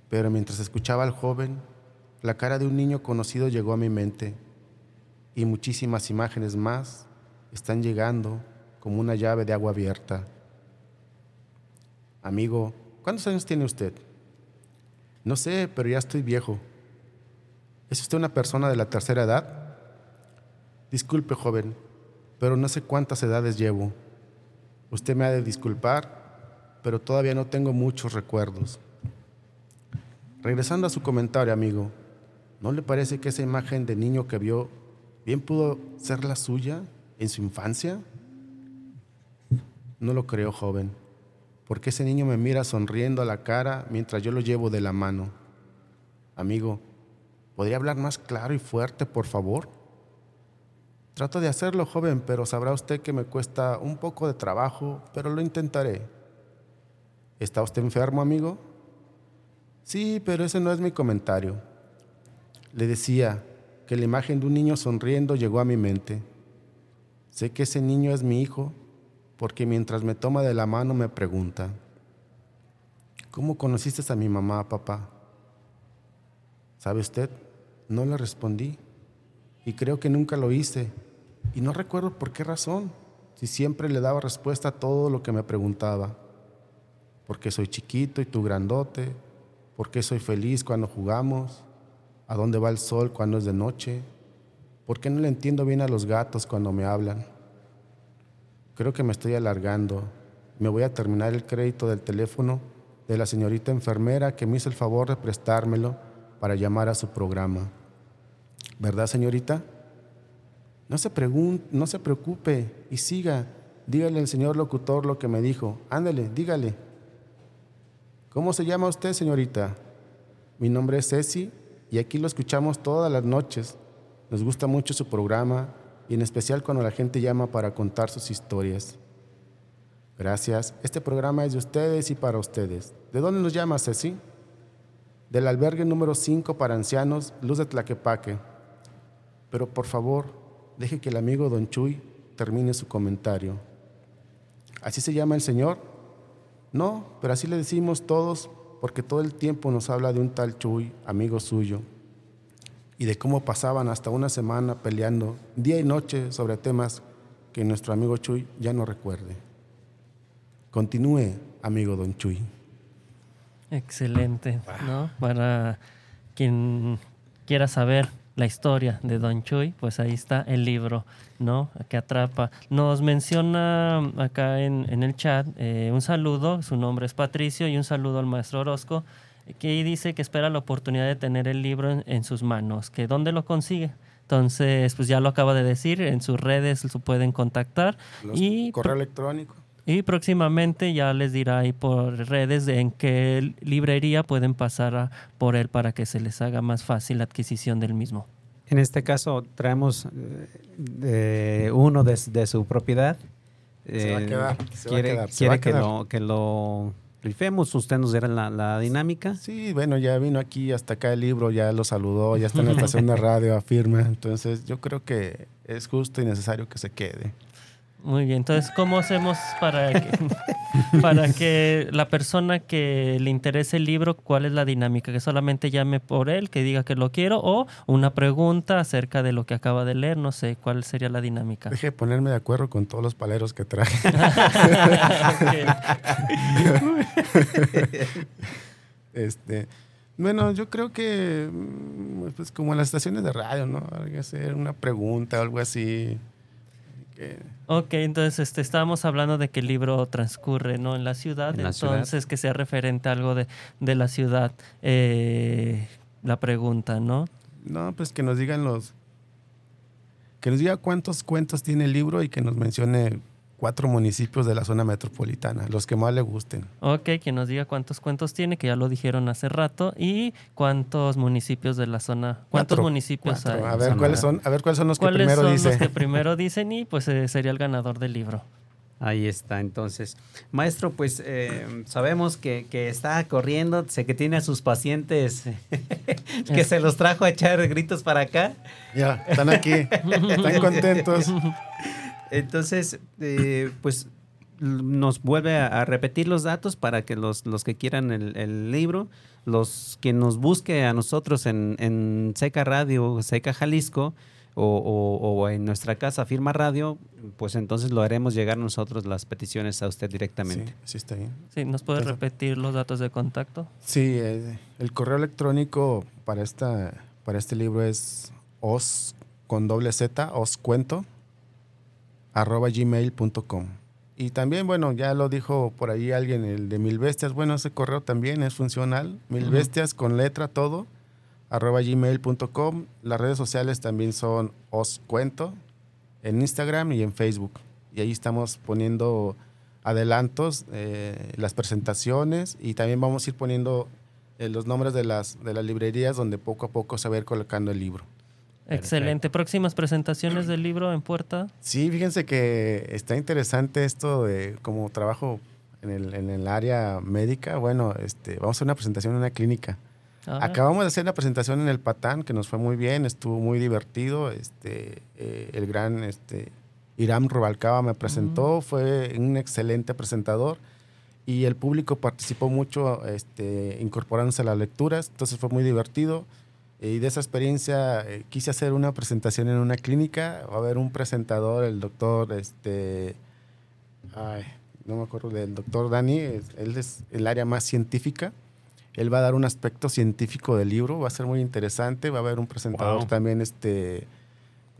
Pero mientras escuchaba al joven, la cara de un niño conocido llegó a mi mente. Y muchísimas imágenes más están llegando como una llave de agua abierta. Amigo, ¿cuántos años tiene usted? No sé, pero ya estoy viejo. ¿Es usted una persona de la tercera edad? Disculpe, joven, pero no sé cuántas edades llevo. Usted me ha de disculpar, pero todavía no tengo muchos recuerdos. Regresando a su comentario, amigo, ¿no le parece que esa imagen de niño que vio bien pudo ser la suya en su infancia? No lo creo, joven, porque ese niño me mira sonriendo a la cara mientras yo lo llevo de la mano. Amigo, ¿podría hablar más claro y fuerte, por favor? Trato de hacerlo, joven, pero sabrá usted que me cuesta un poco de trabajo, pero lo intentaré. ¿Está usted enfermo, amigo? Sí, pero ese no es mi comentario. Le decía que la imagen de un niño sonriendo llegó a mi mente. Sé que ese niño es mi hijo porque mientras me toma de la mano me pregunta, ¿cómo conociste a mi mamá, papá? ¿Sabe usted? No le respondí y creo que nunca lo hice y no recuerdo por qué razón, si siempre le daba respuesta a todo lo que me preguntaba. ¿Por qué soy chiquito y tú grandote? ¿Por qué soy feliz cuando jugamos? ¿A dónde va el sol cuando es de noche? ¿Por qué no le entiendo bien a los gatos cuando me hablan? Creo que me estoy alargando. Me voy a terminar el crédito del teléfono de la señorita enfermera que me hizo el favor de prestármelo para llamar a su programa. ¿Verdad, señorita? No se, no se preocupe y siga. Dígale al señor locutor lo que me dijo. Ándale, dígale. ¿Cómo se llama usted, señorita? Mi nombre es Ceci y aquí lo escuchamos todas las noches. Nos gusta mucho su programa y en especial cuando la gente llama para contar sus historias. Gracias. Este programa es de ustedes y para ustedes. ¿De dónde nos llama Ceci? Del albergue número 5 para ancianos, Luz de Tlaquepaque. Pero por favor, deje que el amigo Don Chuy termine su comentario. ¿Así se llama el Señor? No, pero así le decimos todos porque todo el tiempo nos habla de un tal Chuy, amigo suyo, y de cómo pasaban hasta una semana peleando día y noche sobre temas que nuestro amigo Chuy ya no recuerde. Continúe, amigo Don Chuy. Excelente, ¿no? Para quien quiera saber la historia de Don Chuy, pues ahí está el libro, ¿no? Que atrapa. Nos menciona acá en, en el chat eh, un saludo, su nombre es Patricio, y un saludo al maestro Orozco, que dice que espera la oportunidad de tener el libro en, en sus manos, que dónde lo consigue. Entonces, pues ya lo acaba de decir, en sus redes lo pueden contactar. Los- y correo electrónico. Y próximamente ya les dirá ahí por redes de en qué librería pueden pasar a- por él para que se les haga más fácil la adquisición del mismo. En este caso traemos eh, de uno de, de su propiedad. Se va a Eh, quedar, se va a quiere quedar, se quiere va a que, quedar. lo, que lo rifemos. Usted nos diera la, la dinámica. Sí, bueno, ya vino aquí hasta acá el libro, ya lo saludó, ya está en la [LAUGHS] estación de radio, afirma. Entonces, yo creo que es justo y necesario que se quede. Muy bien, entonces, ¿cómo hacemos para que, [LAUGHS] para que la persona que le interese el libro, cuál es la dinámica? Que solamente llame por él, que diga que lo quiero, o una pregunta acerca de lo que acaba de leer, no sé, ¿cuál sería la dinámica? Deje de ponerme de acuerdo con todos los paleros que traje. [LAUGHS] Este, bueno, yo creo que, mm, pues como en las estaciones de radio, ¿no? Hay que hacer una pregunta o algo así. que- Ok, entonces este, estábamos hablando de que el libro transcurre ¿no? en la ciudad, En la ciudad. entonces que sea referente a algo de, de la ciudad. Eh, la pregunta, ¿no? no, pues que nos digan los, que nos diga cuántos cuentos tiene el libro y que nos mencione cuatro municipios de la zona metropolitana, los que más le gusten. Ok, que nos diga cuántos cuentos tiene, que ya lo dijeron hace rato, y cuántos municipios de la zona, cuántos Cuatro, municipios cuatro. hay. A ver cuáles son, a ver cuáles son los que ¿Cuáles primero son dice. los que primero dicen y pues eh, sería el ganador del libro? Ahí está, entonces. Maestro, pues eh, sabemos que, que está corriendo, sé que tiene a sus pacientes [LAUGHS] que se los trajo a echar gritos para acá. Ya, están aquí, están contentos. [LAUGHS] Entonces, eh, pues nos vuelve a, a repetir los datos para que los, los que quieran el, el libro, los que nos busque a nosotros en, en Seca Radio, Seca Jalisco, o, o- o en nuestra casa Firma Radio, pues entonces lo haremos llegar nosotros las peticiones a usted Sí, directamente. sí está bien. Sí, ¿nos puede Entonces- repetir los datos de contacto? Sí, eh, el correo electrónico para esta para este libro es os con doble z oscuento arroba gmail.com y también bueno ya lo dijo por ahí alguien el de mil bestias. Bueno ese correo también es funcional. Mil bestias con letra todo arroba gmail.com las redes sociales también son oscuento en Instagram y en Facebook. Y ahí estamos poniendo adelantos eh, las presentaciones y también vamos a ir poniendo eh, los nombres de las, de las librerías donde poco a poco se va a ir colocando el libro. Excelente. ¿Próximas presentaciones del libro en puerta? Sí, fíjense que está interesante esto de como trabajo en el, en el área médica. Bueno, este, vamos a hacer una presentación en una clínica. Ah, Acabamos de hacer la presentación en el Patán, que nos fue muy bien, estuvo muy divertido. Este, eh, el gran este, Iram Rubalcaba me presentó, fue un excelente presentador y el público participó mucho este, incorporándose a las lecturas, entonces fue muy divertido. Y de esa experiencia eh, quise hacer una presentación en una clínica. Va a haber un presentador, el doctor, este, ay, no me acuerdo del doctor Dani, él es el área más científica. Él va a dar un aspecto científico del libro, va a ser muy interesante. Va a haber un presentador Wow. también, este,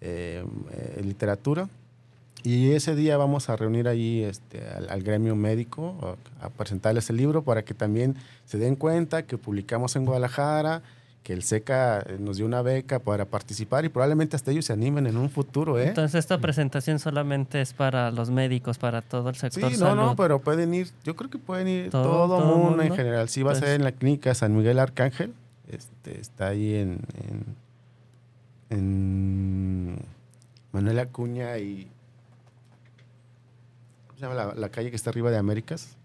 eh, eh, literatura. Y ese día vamos a reunir ahí este, al, al gremio médico a, a presentarles el libro para que también se den cuenta que publicamos en Guadalajara, que el SECA eh, nos dio una beca para participar y probablemente hasta ellos se animen en un futuro, ¿eh? Entonces esta presentación solamente es para los médicos, para todo el Sí, sector no, salud. no, pero pueden ir, yo creo que pueden ir Todo- todo, todo mundo, mundo. en general. Sí, va Pues- a ser en la clínica San Miguel Arcángel, este, está ahí en, en, en Manuel Acuña y... ¿Cómo se llama la, la calle que está arriba de Américas?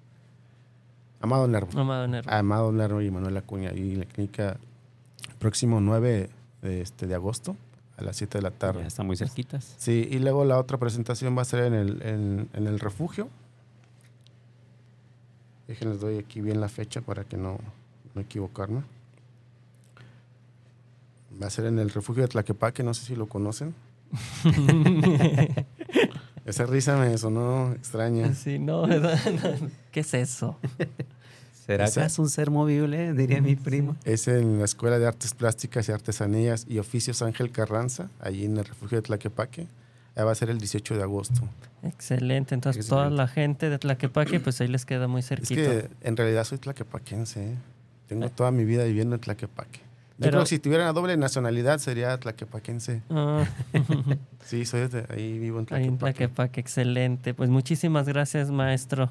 Amado Nervo. Amado Nervo. Amado Nervo y Manuel Acuña. Y la clínica próximo 9 de, este, de agosto a las 7 de la tarde. Ya está muy cerquitas. Sí, y luego la otra presentación va a ser en el, en, en el refugio. Déjenles doy aquí bien la fecha para que no, no equivocarme. Va a ser en el refugio de Tlaquepaque, no sé si lo conocen. [LAUGHS] Esa risa me sonó extraña. Sí, no, [LAUGHS] ¿qué es eso? [LAUGHS] ¿Será Esa- acaso un ser movible? Diría mi primo. Es en la Escuela de Artes Plásticas y Artesanías y Oficios Ángel Carranza, allí en el refugio de Tlaquepaque. Ahí va a ser el 18 de agosto. Excelente. Entonces, Excelente. toda la gente de Tlaquepaque, pues ahí les queda muy Es cerquita. que en realidad soy tlaquepaquense. ¿eh? Tengo Eh. toda mi vida viviendo en Tlaquepaque. Yo Pero- creo que si tuviera una doble nacionalidad sería tlaquepaquense. Ah, [LAUGHS] Sí, soy de ahí, vivo en ahí en Tlaquepaque. Tlaquepaque, excelente. Pues muchísimas gracias, maestro,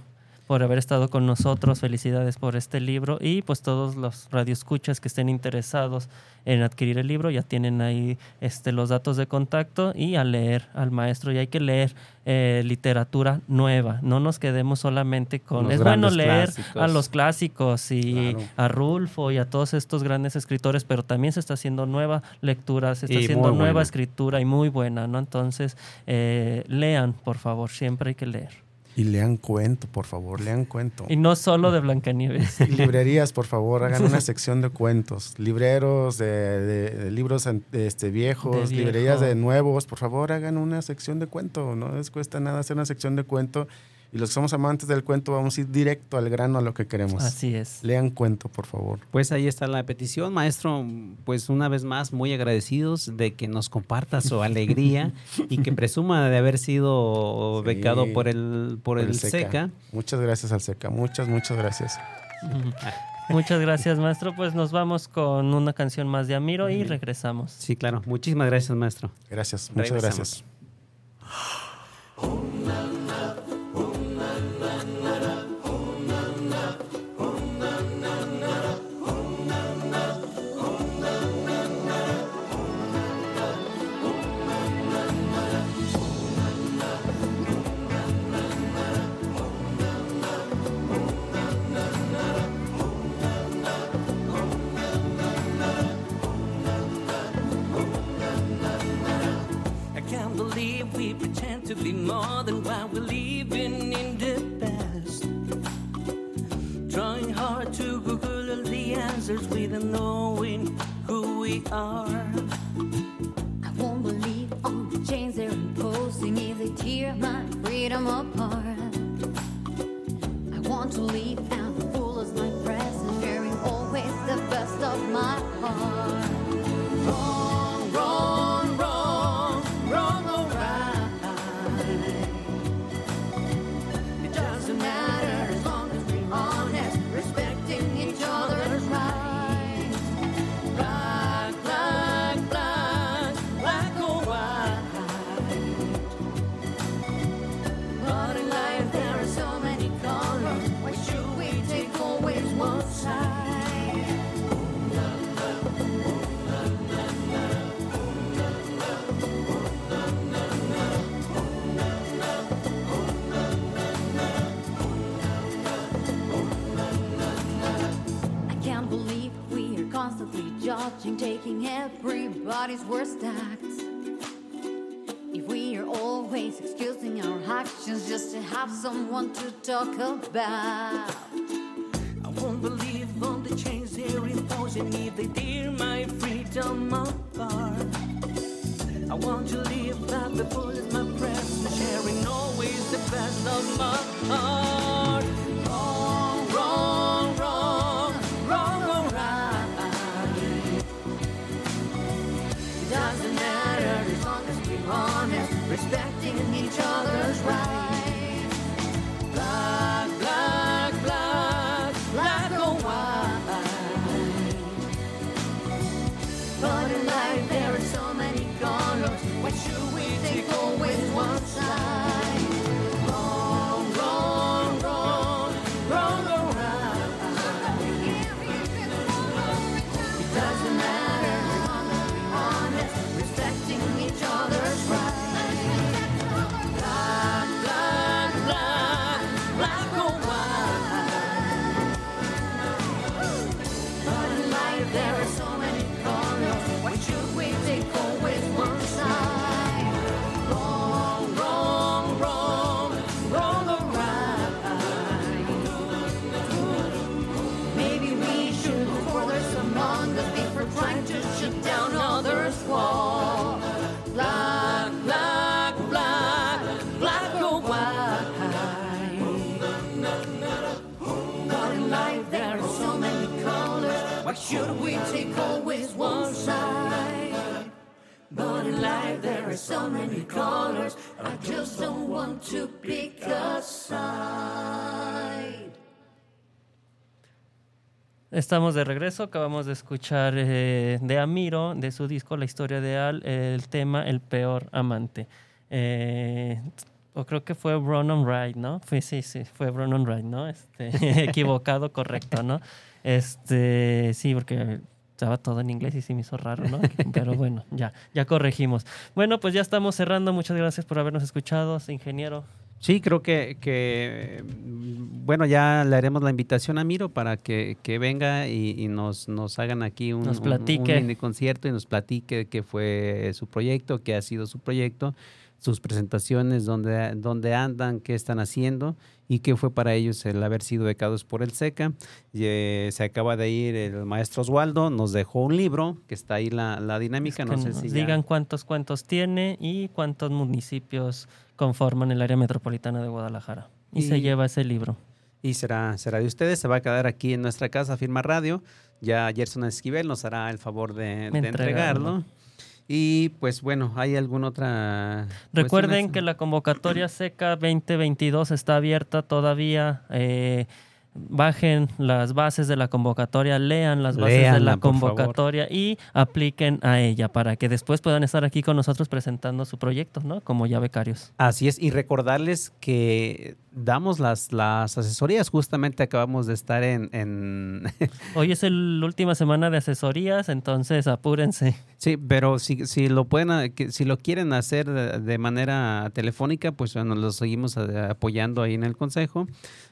por haber estado con nosotros. Felicidades por este libro. Y pues todos los radioescuchas que estén interesados en adquirir el libro, ya tienen ahí este, los datos de contacto y a leer al maestro. Y hay que leer eh, literatura nueva. No nos quedemos solamente con... Los es bueno leer clásicos. a los clásicos y Claro. a Rulfo y a todos estos grandes escritores, pero también se está haciendo nueva lectura, se está Y haciendo nueva buena. escritura y muy buena, ¿no? Entonces, eh, lean, por favor, siempre hay que leer. Y lean cuento, por favor, lean cuento. Y no solo de Blancanieves. [LAUGHS] Librerías, por favor, hagan una sección de cuentos. Libreros de, de- de libros este, viejos, De librerías de nuevos, por favor, hagan una sección de cuento. No les cuesta nada hacer una sección de cuento. Y los que somos amantes del cuento vamos a ir directo al grano a lo que queremos. Así es. Lean cuento, por favor. Pues ahí está la petición, maestro. Pues una vez más, muy agradecidos de que nos comparta su [LAUGHS] alegría y que presuma de haber sido Sí. becado por el, por el SECA. Muchas gracias al SECA. Muchas, muchas gracias. [LAUGHS] Muchas gracias, maestro. Pues nos vamos con una canción más de Amiro y regresamos. Sí, claro. Muchísimas gracias, maestro. Gracias, muchas Regresamos. gracias. Than what we're living in the past. Trying hard to Google all the answers without knowing who we are. I won't believe all the chains they're imposing if they tear my freedom apart. I want to live and worst. If we are always excusing our actions just to have someone to talk about. I won't believe all the chains they're imposing if they tear my freedom apart. Are so many colors. I just don't want to pick a side. Estamos de regreso, acabamos de escuchar eh, de Amiro, de su disco La historia de Al, el tema El peor amante. Eh, o creo que fue Ronan Wright, ¿no? Fue, sí, sí, fue Ronan Wright, ¿no? Este, [LAUGHS] equivocado, correcto, ¿no? Este, sí, porque estaba todo en inglés y sí me hizo raro, ¿no? [LAUGHS] Pero bueno, ya, ya corregimos. Bueno, pues ya estamos cerrando. Muchas gracias por habernos escuchado, ingeniero. Sí, creo que, que, bueno, ya le haremos la invitación a Miro para que, que venga y, y nos, nos hagan aquí un, Nos un- un concierto y nos platique qué fue su proyecto, qué ha sido su proyecto, sus presentaciones, dónde, dónde andan, qué están haciendo y qué fue para ellos el haber sido becados por el SECA. Y, eh, se acaba de ir el maestro Oswaldo, nos dejó un libro, que está ahí la, la dinámica, que no sé nos si ya- digan cuántos cuentos tiene y cuántos municipios conforman el área metropolitana de Guadalajara. Y, se lleva ese libro. Y será, será de ustedes, se va a quedar aquí en nuestra casa, Firma Radio. Ya Gerson Esquivel nos hará el favor de, de Entregarlo. entregarlo. Y pues bueno, ¿hay alguna otra? Recuerden cuestión? que la convocatoria [CLEARS THROAT] seca 2022 está abierta todavía. eh, bajen las bases de la convocatoria, lean las bases de la convocatoria y apliquen a ella para que después puedan estar aquí con nosotros presentando su proyecto, ¿no? Como ya becarios. Así es, y recordarles que damos las, las asesorías. Justamente acabamos de estar en, en [LAUGHS] Hoy es la última semana de asesorías, entonces apúrense. Sí, pero si, si lo pueden, si lo quieren hacer de, manera telefónica, pues bueno, lo seguimos apoyando ahí en el consejo.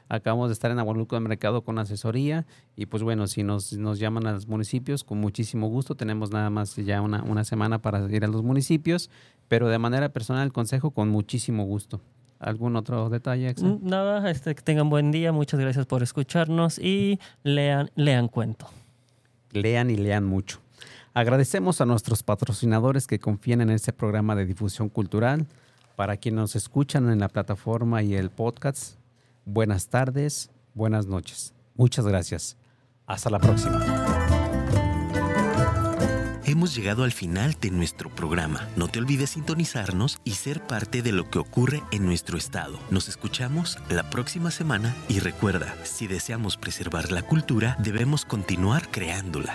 Acabamos de estar en Agualuco de Mercado con asesoría y pues bueno, si nos, nos llaman a los municipios, con muchísimo gusto. Tenemos nada más ya una, una semana para ir a los municipios, pero de manera personal el consejo con muchísimo gusto. ¿Algún otro detalle? Axel? Mm, Nada, este, que tengan buen día, muchas gracias por escucharnos y lean, lean cuento. lean y lean mucho. Agradecemos a nuestros patrocinadores que confían en este programa de difusión cultural. Para quienes nos escuchan en la plataforma y el podcast, buenas tardes, buenas noches. Muchas gracias. Hasta la próxima. Hemos llegado al final de nuestro programa. No te olvides sintonizarnos y ser parte de lo que ocurre en nuestro estado. Nos escuchamos la próxima semana y recuerda, si deseamos preservar la cultura, debemos continuar creándola.